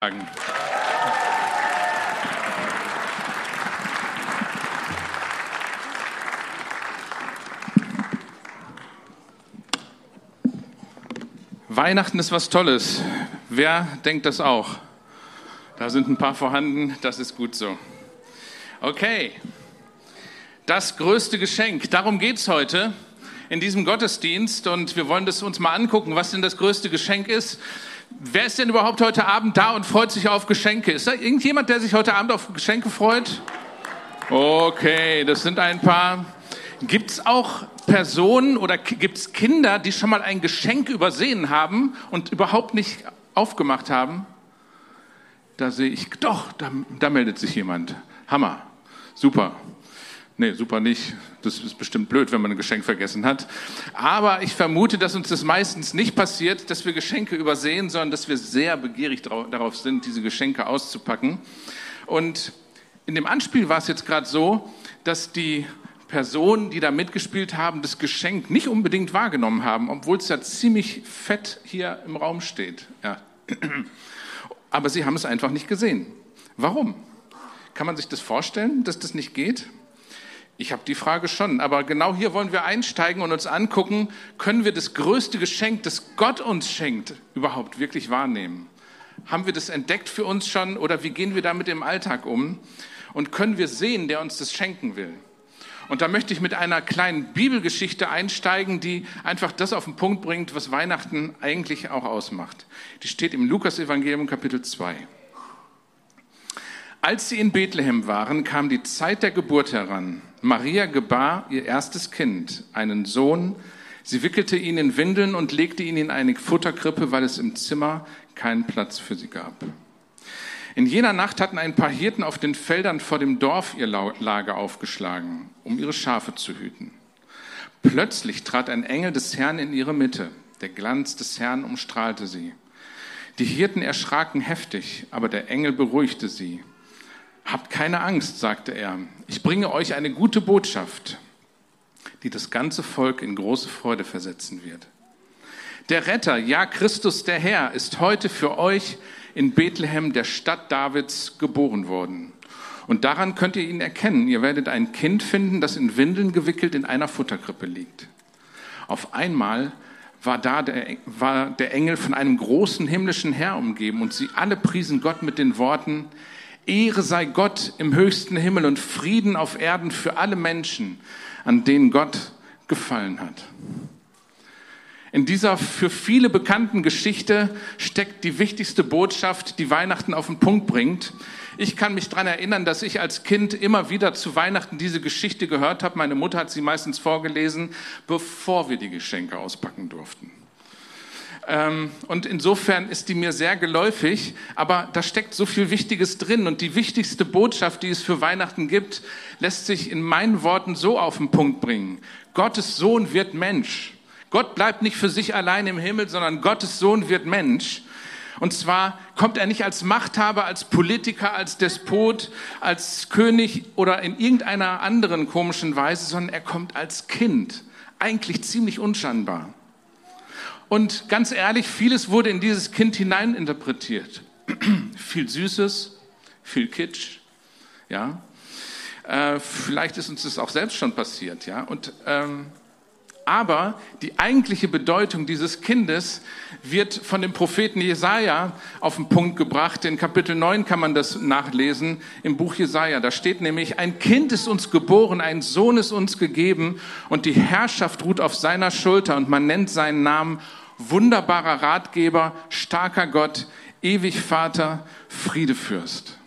sagen. Weihnachten ist was Tolles. Wer denkt das auch? Da sind ein paar vorhanden, das ist gut so. Okay, das größte Geschenk, darum geht es heute in diesem Gottesdienst und wir wollen das uns mal angucken, was denn das größte Geschenk ist. Wer ist denn überhaupt heute Abend da und freut sich auf Geschenke? Ist da irgendjemand, der sich heute Abend auf Geschenke freut? Okay, das sind ein paar. Gibt es auch Personen oder gibt es Kinder, die schon mal ein Geschenk übersehen haben und überhaupt nicht aufgemacht haben? Da sehe ich, doch, da, da meldet sich jemand. Hammer, super. Nee, super nicht. Das ist bestimmt blöd, wenn man ein Geschenk vergessen hat. Aber ich vermute, dass uns das meistens nicht passiert, dass wir Geschenke übersehen, sondern dass wir sehr begierig darauf sind, diese Geschenke auszupacken. Und in dem Anspiel war es jetzt gerade so, dass die Personen, die da mitgespielt haben, das Geschenk nicht unbedingt wahrgenommen haben, obwohl es ja ziemlich fett hier im Raum steht. Ja. Aber sie haben es einfach nicht gesehen. Warum? Kann man sich das vorstellen, dass das nicht geht? Ich habe die Frage schon, aber genau hier wollen wir einsteigen und uns angucken, können wir das größte Geschenk, das Gott uns schenkt, überhaupt wirklich wahrnehmen? Haben wir das entdeckt für uns schon oder wie gehen wir damit im Alltag um? Und können wir sehen, der uns das schenken will? Und da möchte ich mit einer kleinen Bibelgeschichte einsteigen, die einfach das auf den Punkt bringt, was Weihnachten eigentlich auch ausmacht. Die steht im Lukas-Evangelium Kapitel 2. Als sie in Bethlehem waren, kam die Zeit der Geburt heran. Maria gebar ihr erstes Kind, einen Sohn. Sie wickelte ihn in Windeln und legte ihn in eine Futterkrippe, weil es im Zimmer keinen Platz für sie gab. In jener Nacht hatten ein paar Hirten auf den Feldern vor dem Dorf ihr Lager aufgeschlagen, um ihre Schafe zu hüten. Plötzlich trat ein Engel des Herrn in ihre Mitte. Der Glanz des Herrn umstrahlte sie. Die Hirten erschraken heftig, aber der Engel beruhigte sie. Habt keine Angst, sagte er. Ich bringe euch eine gute Botschaft, die das ganze Volk in große Freude versetzen wird. Der Retter, ja Christus der Herr, ist heute für euch in Bethlehem, der Stadt Davids, geboren worden. Und daran könnt ihr ihn erkennen. Ihr werdet ein Kind finden, das in Windeln gewickelt in einer Futterkrippe liegt. Auf einmal war da der, war der Engel von einem großen himmlischen Herr umgeben und sie alle priesen Gott mit den Worten, Ehre sei Gott im höchsten Himmel und Frieden auf Erden für alle Menschen, an denen Gott gefallen hat. In dieser für viele bekannten Geschichte steckt die wichtigste Botschaft, die Weihnachten auf den Punkt bringt. Ich kann mich daran erinnern, dass ich als Kind immer wieder zu Weihnachten diese Geschichte gehört habe. Meine Mutter hat sie meistens vorgelesen, bevor wir die Geschenke auspacken durften. Ähm, und insofern ist die mir sehr geläufig, aber da steckt so viel Wichtiges drin. Und die wichtigste Botschaft, die es für Weihnachten gibt, lässt sich in meinen Worten so auf den Punkt bringen. Gottes Sohn wird Mensch. Gott bleibt nicht für sich allein im Himmel, sondern Gottes Sohn wird Mensch. Und zwar kommt er nicht als Machthaber, als Politiker, als Despot, als König oder in irgendeiner anderen komischen Weise, sondern er kommt als Kind. Eigentlich ziemlich unscheinbar. Und ganz ehrlich, vieles wurde in dieses Kind hineininterpretiert. viel Süßes, viel Kitsch, ja. Äh, vielleicht ist uns das auch selbst schon passiert, ja. Und ähm, aber die eigentliche Bedeutung dieses Kindes wird von dem Propheten Jesaja auf den Punkt gebracht. In Kapitel 9 kann man das nachlesen im Buch Jesaja. Da steht nämlich, ein Kind ist uns geboren, ein Sohn ist uns gegeben und die Herrschaft ruht auf seiner Schulter und man nennt seinen Namen wunderbarer Ratgeber, starker Gott, ewig Vater, Friedefürst.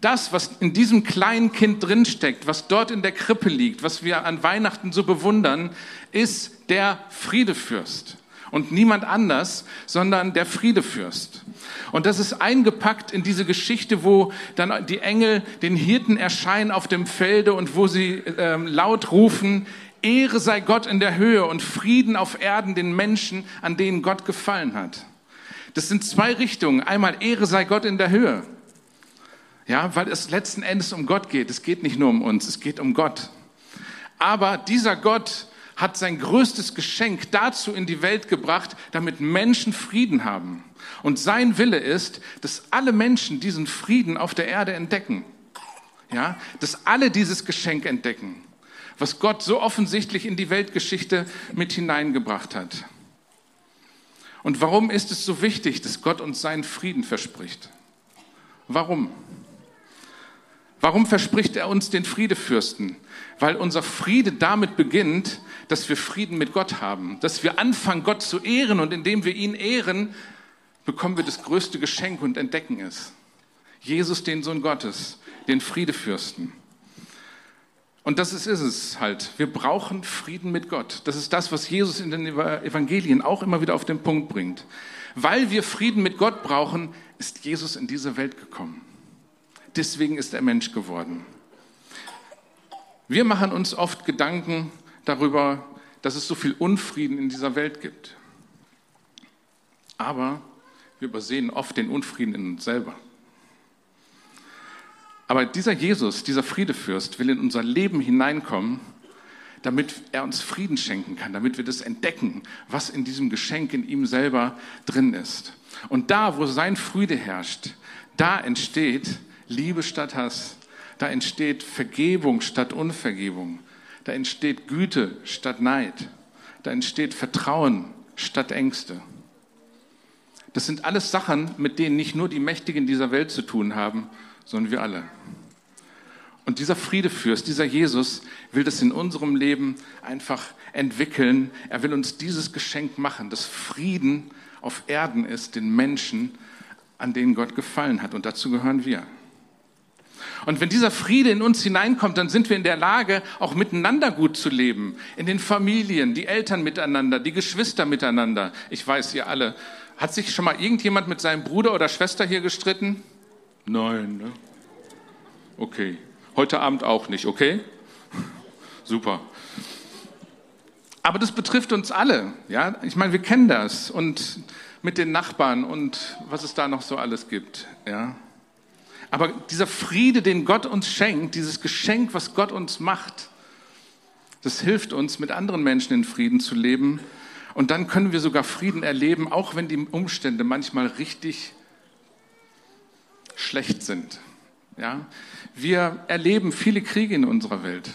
Das, was in diesem kleinen Kind drinsteckt, was dort in der Krippe liegt, was wir an Weihnachten so bewundern, ist der Friedefürst. Und niemand anders, sondern der Friedefürst. Und das ist eingepackt in diese Geschichte, wo dann die Engel den Hirten erscheinen auf dem Felde und wo sie äh, laut rufen, Ehre sei Gott in der Höhe und Frieden auf Erden den Menschen, an denen Gott gefallen hat. Das sind zwei Richtungen. Einmal Ehre sei Gott in der Höhe. Ja, weil es letzten Endes um Gott geht. Es geht nicht nur um uns, es geht um Gott. Aber dieser Gott hat sein größtes Geschenk dazu in die Welt gebracht, damit Menschen Frieden haben. Und sein Wille ist, dass alle Menschen diesen Frieden auf der Erde entdecken. Ja, dass alle dieses Geschenk entdecken, was Gott so offensichtlich in die Weltgeschichte mit hineingebracht hat. Und warum ist es so wichtig, dass Gott uns seinen Frieden verspricht? Warum? Warum verspricht er uns den Friedefürsten? Weil unser Friede damit beginnt, dass wir Frieden mit Gott haben, dass wir anfangen, Gott zu ehren und indem wir ihn ehren, bekommen wir das größte Geschenk und entdecken es. Jesus, den Sohn Gottes, den Friedefürsten. Und das ist, ist es halt. Wir brauchen Frieden mit Gott. Das ist das, was Jesus in den Evangelien auch immer wieder auf den Punkt bringt. Weil wir Frieden mit Gott brauchen, ist Jesus in diese Welt gekommen. Deswegen ist er Mensch geworden. Wir machen uns oft Gedanken darüber, dass es so viel Unfrieden in dieser Welt gibt. Aber wir übersehen oft den Unfrieden in uns selber. Aber dieser Jesus, dieser Friedefürst, will in unser Leben hineinkommen, damit er uns Frieden schenken kann, damit wir das entdecken, was in diesem Geschenk in ihm selber drin ist. Und da, wo sein Friede herrscht, da entsteht Liebe statt Hass. Da entsteht Vergebung statt Unvergebung. Da entsteht Güte statt Neid. Da entsteht Vertrauen statt Ängste. Das sind alles Sachen, mit denen nicht nur die Mächtigen dieser Welt zu tun haben, sondern wir alle. Und dieser Friedefürst, dieser Jesus will das in unserem Leben einfach entwickeln. Er will uns dieses Geschenk machen, dass Frieden auf Erden ist, den Menschen, an denen Gott gefallen hat. Und dazu gehören wir. Und wenn dieser Friede in uns hineinkommt, dann sind wir in der Lage, auch miteinander gut zu leben. In den Familien, die Eltern miteinander, die Geschwister miteinander. Ich weiß, ihr alle. Hat sich schon mal irgendjemand mit seinem Bruder oder Schwester hier gestritten? Nein, ne? Okay. Heute Abend auch nicht, okay? Super. Aber das betrifft uns alle, ja? Ich meine, wir kennen das und mit den Nachbarn und was es da noch so alles gibt, ja? Aber dieser Friede, den Gott uns schenkt, dieses Geschenk, was Gott uns macht, das hilft uns, mit anderen Menschen in Frieden zu leben. Und dann können wir sogar Frieden erleben, auch wenn die Umstände manchmal richtig schlecht sind. Ja? Wir erleben viele Kriege in unserer Welt,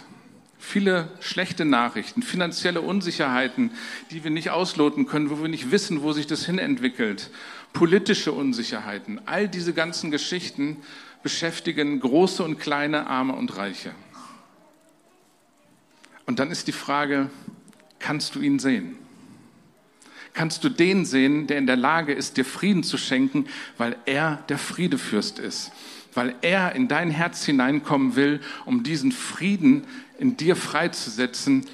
viele schlechte Nachrichten, finanzielle Unsicherheiten, die wir nicht ausloten können, wo wir nicht wissen, wo sich das hinentwickelt, politische Unsicherheiten, all diese ganzen Geschichten beschäftigen große und kleine, arme und reiche. Und dann ist die Frage, kannst du ihn sehen? Kannst du den sehen, der in der Lage ist, dir Frieden zu schenken, weil er der Friedefürst ist? Weil er in dein Herz hineinkommen will, um diesen Frieden in dir freizusetzen,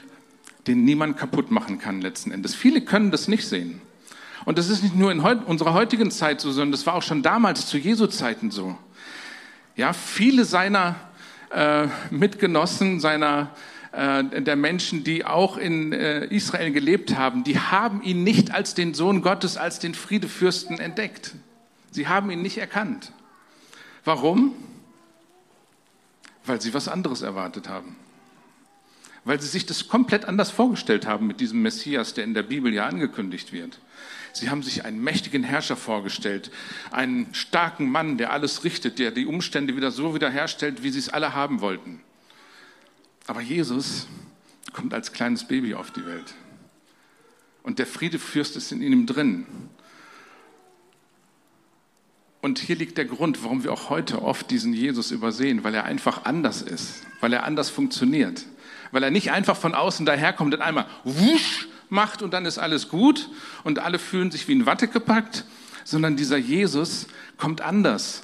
den niemand kaputt machen kann letzten Endes. Viele können das nicht sehen. Und das ist nicht nur in unserer heutigen Zeit so, sondern das war auch schon damals zu Jesu Zeiten so. Ja, viele seiner äh, Mitgenossen, seiner äh, der Menschen, die auch in äh, Israel gelebt haben, die haben ihn nicht als den Sohn Gottes, als den Friedefürsten entdeckt. Sie haben ihn nicht erkannt. Warum? Weil sie was anderes erwartet haben. Weil sie sich das komplett anders vorgestellt haben mit diesem Messias, der in der Bibel ja angekündigt wird. Sie haben sich einen mächtigen Herrscher vorgestellt, einen starken Mann, der alles richtet, der die Umstände wieder so wiederherstellt, wie sie es alle haben wollten. Aber Jesus kommt als kleines Baby auf die Welt. Und der Friedefürst ist in ihm drin. Und hier liegt der Grund, warum wir auch heute oft diesen Jesus übersehen, weil er einfach anders ist, weil er anders funktioniert, weil er nicht einfach von außen daherkommt und einmal wusch macht und dann ist alles gut und alle fühlen sich wie in Watte gepackt, sondern dieser Jesus kommt anders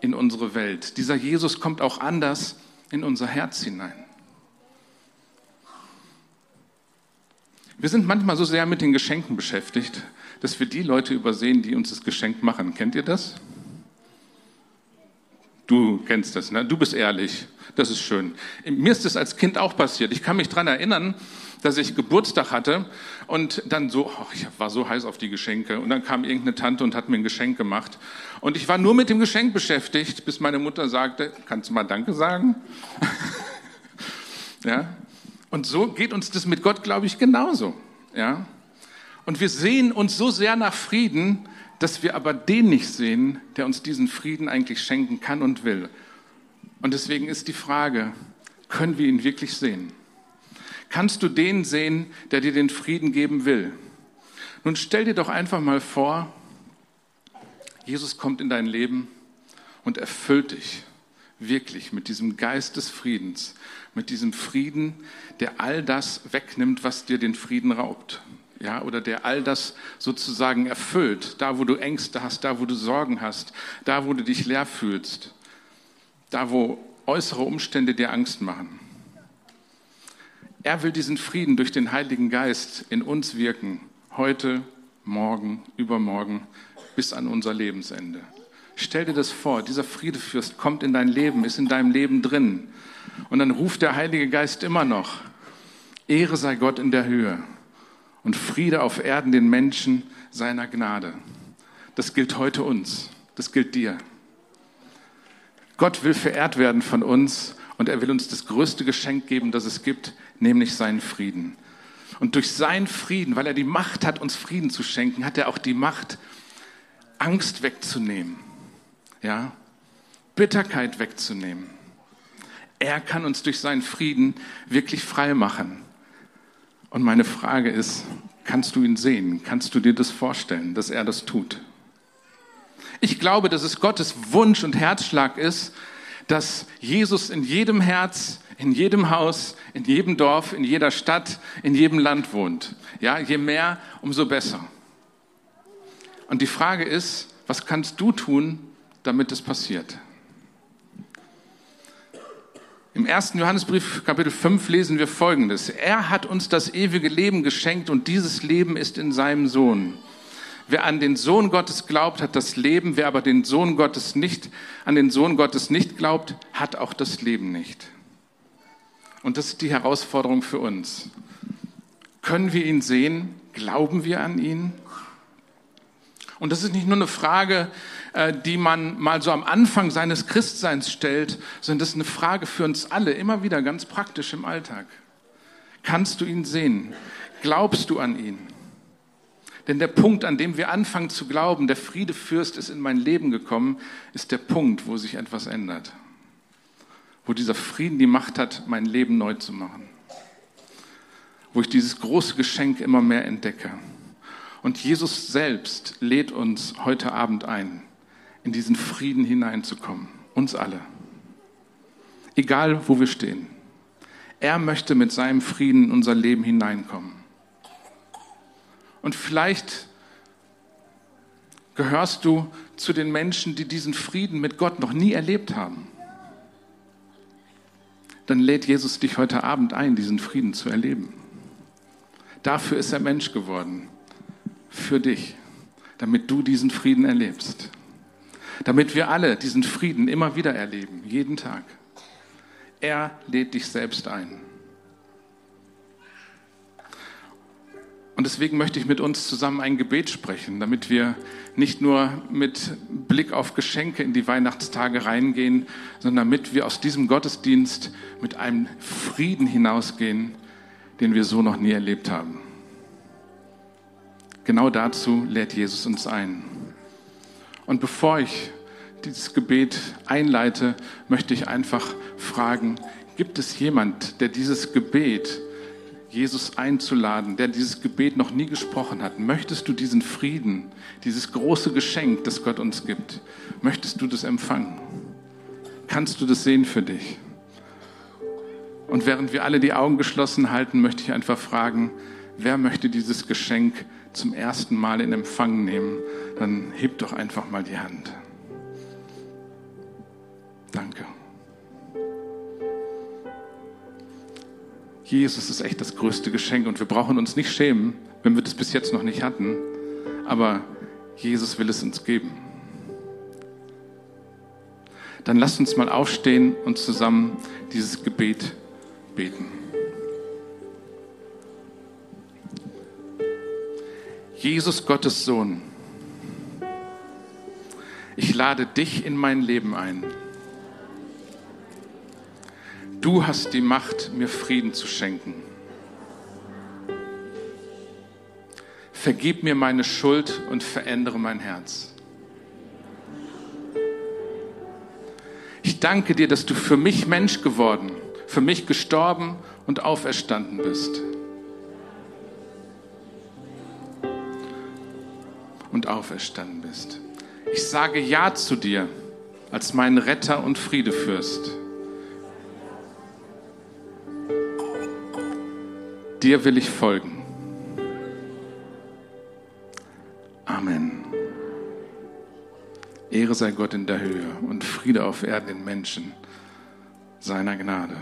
in unsere Welt. Dieser Jesus kommt auch anders in unser Herz hinein. Wir sind manchmal so sehr mit den Geschenken beschäftigt, dass wir die Leute übersehen, die uns das Geschenk machen. Kennt ihr das? Du kennst das, ne? Du bist ehrlich. Das ist schön. Mir ist das als Kind auch passiert. Ich kann mich daran erinnern, dass ich Geburtstag hatte und dann so, oh, ich war so heiß auf die Geschenke und dann kam irgendeine Tante und hat mir ein Geschenk gemacht und ich war nur mit dem Geschenk beschäftigt, bis meine Mutter sagte, kannst du mal Danke sagen? ja. Und so geht uns das mit Gott, glaube ich, genauso. Ja. Und wir sehen uns so sehr nach Frieden, dass wir aber den nicht sehen, der uns diesen Frieden eigentlich schenken kann und will. Und deswegen ist die Frage, können wir ihn wirklich sehen? Kannst du den sehen, der dir den Frieden geben will? Nun stell dir doch einfach mal vor, Jesus kommt in dein Leben und erfüllt dich wirklich mit diesem Geist des Friedens, mit diesem Frieden, der all das wegnimmt, was dir den Frieden raubt. Ja, oder der all das sozusagen erfüllt, da wo du Ängste hast, da wo du Sorgen hast, da wo du dich leer fühlst, da wo äußere Umstände dir Angst machen. Er will diesen Frieden durch den Heiligen Geist in uns wirken, heute, morgen, übermorgen, bis an unser Lebensende. Stell dir das vor, dieser Friedefürst kommt in dein Leben, ist in deinem Leben drin. Und dann ruft der Heilige Geist immer noch, Ehre sei Gott in der Höhe und Friede auf Erden den Menschen seiner Gnade. Das gilt heute uns, das gilt dir. Gott will verehrt werden von uns und er will uns das größte Geschenk geben, das es gibt, nämlich seinen Frieden. Und durch seinen Frieden, weil er die Macht hat, uns Frieden zu schenken, hat er auch die Macht, Angst wegzunehmen ja, Bitterkeit wegzunehmen. Er kann uns durch seinen Frieden wirklich frei machen. Und meine Frage ist, kannst du ihn sehen? Kannst du dir das vorstellen, dass er das tut? Ich glaube, dass es Gottes Wunsch und Herzschlag ist, dass Jesus in jedem Herz, in jedem Haus, in jedem Dorf, in jeder Stadt, in jedem Land wohnt. Ja, je mehr, umso besser. Und die Frage ist, was kannst du tun, damit es passiert. Im ersten Johannesbrief, Kapitel 5, lesen wir Folgendes. Er hat uns das ewige Leben geschenkt und dieses Leben ist in seinem Sohn. Wer an den Sohn Gottes glaubt, hat das Leben. Wer aber den Sohn Gottes nicht, an den Sohn Gottes nicht glaubt, hat auch das Leben nicht. Und das ist die Herausforderung für uns. Können wir ihn sehen? Glauben wir an ihn? Und das ist nicht nur eine Frage, äh, die man mal so am Anfang seines Christseins stellt, sondern das ist eine Frage für uns alle, immer wieder ganz praktisch im Alltag. Kannst du ihn sehen? Glaubst du an ihn? Denn der Punkt, an dem wir anfangen zu glauben, der Friedefürst ist in mein Leben gekommen, ist der Punkt, wo sich etwas ändert. Wo dieser Frieden die Macht hat, mein Leben neu zu machen. Wo ich dieses große Geschenk immer mehr entdecke. Und Jesus selbst lädt uns heute Abend ein, in diesen Frieden hineinzukommen. Uns alle. Egal, wo wir stehen. Er möchte mit seinem Frieden in unser Leben hineinkommen. Und vielleicht gehörst du zu den Menschen, die diesen Frieden mit Gott noch nie erlebt haben. Dann lädt Jesus dich heute Abend ein, diesen Frieden zu erleben. Dafür ist er Mensch geworden. Für dich. Damit du diesen Frieden erlebst damit wir alle diesen Frieden immer wieder erleben, jeden Tag. Er lädt dich selbst ein. Und deswegen möchte ich mit uns zusammen ein Gebet sprechen, damit wir nicht nur mit Blick auf Geschenke in die Weihnachtstage reingehen, sondern damit wir aus diesem Gottesdienst mit einem Frieden hinausgehen, den wir so noch nie erlebt haben. Genau dazu lädt Jesus uns ein. Und bevor ich dieses Gebet einleite, möchte ich einfach fragen, gibt es jemand, der dieses Gebet, Jesus einzuladen, der dieses Gebet noch nie gesprochen hat? Möchtest du diesen Frieden, dieses große Geschenk, das Gott uns gibt, möchtest du das empfangen? Kannst du das sehen für dich? Und während wir alle die Augen geschlossen halten, möchte ich einfach fragen, wer möchte dieses Geschenk zum ersten Mal in Empfang nehmen? Dann hebt doch einfach mal die Hand. Danke. Jesus ist echt das größte Geschenk und wir brauchen uns nicht schämen, wenn wir das bis jetzt noch nicht hatten, aber Jesus will es uns geben. Dann lasst uns mal aufstehen und zusammen dieses Gebet beten. Jesus Gottes Sohn, ich lade dich in mein Leben ein. Du hast die Macht, mir Frieden zu schenken. Vergib mir meine Schuld und verändere mein Herz. Ich danke dir, dass du für mich Mensch geworden, für mich gestorben und auferstanden bist. Und auferstanden bist. Ich sage Ja zu dir als mein Retter und Friedefürst. Dir will ich folgen. Amen. Ehre sei Gott in der Höhe und Friede auf Erden den Menschen seiner Gnade.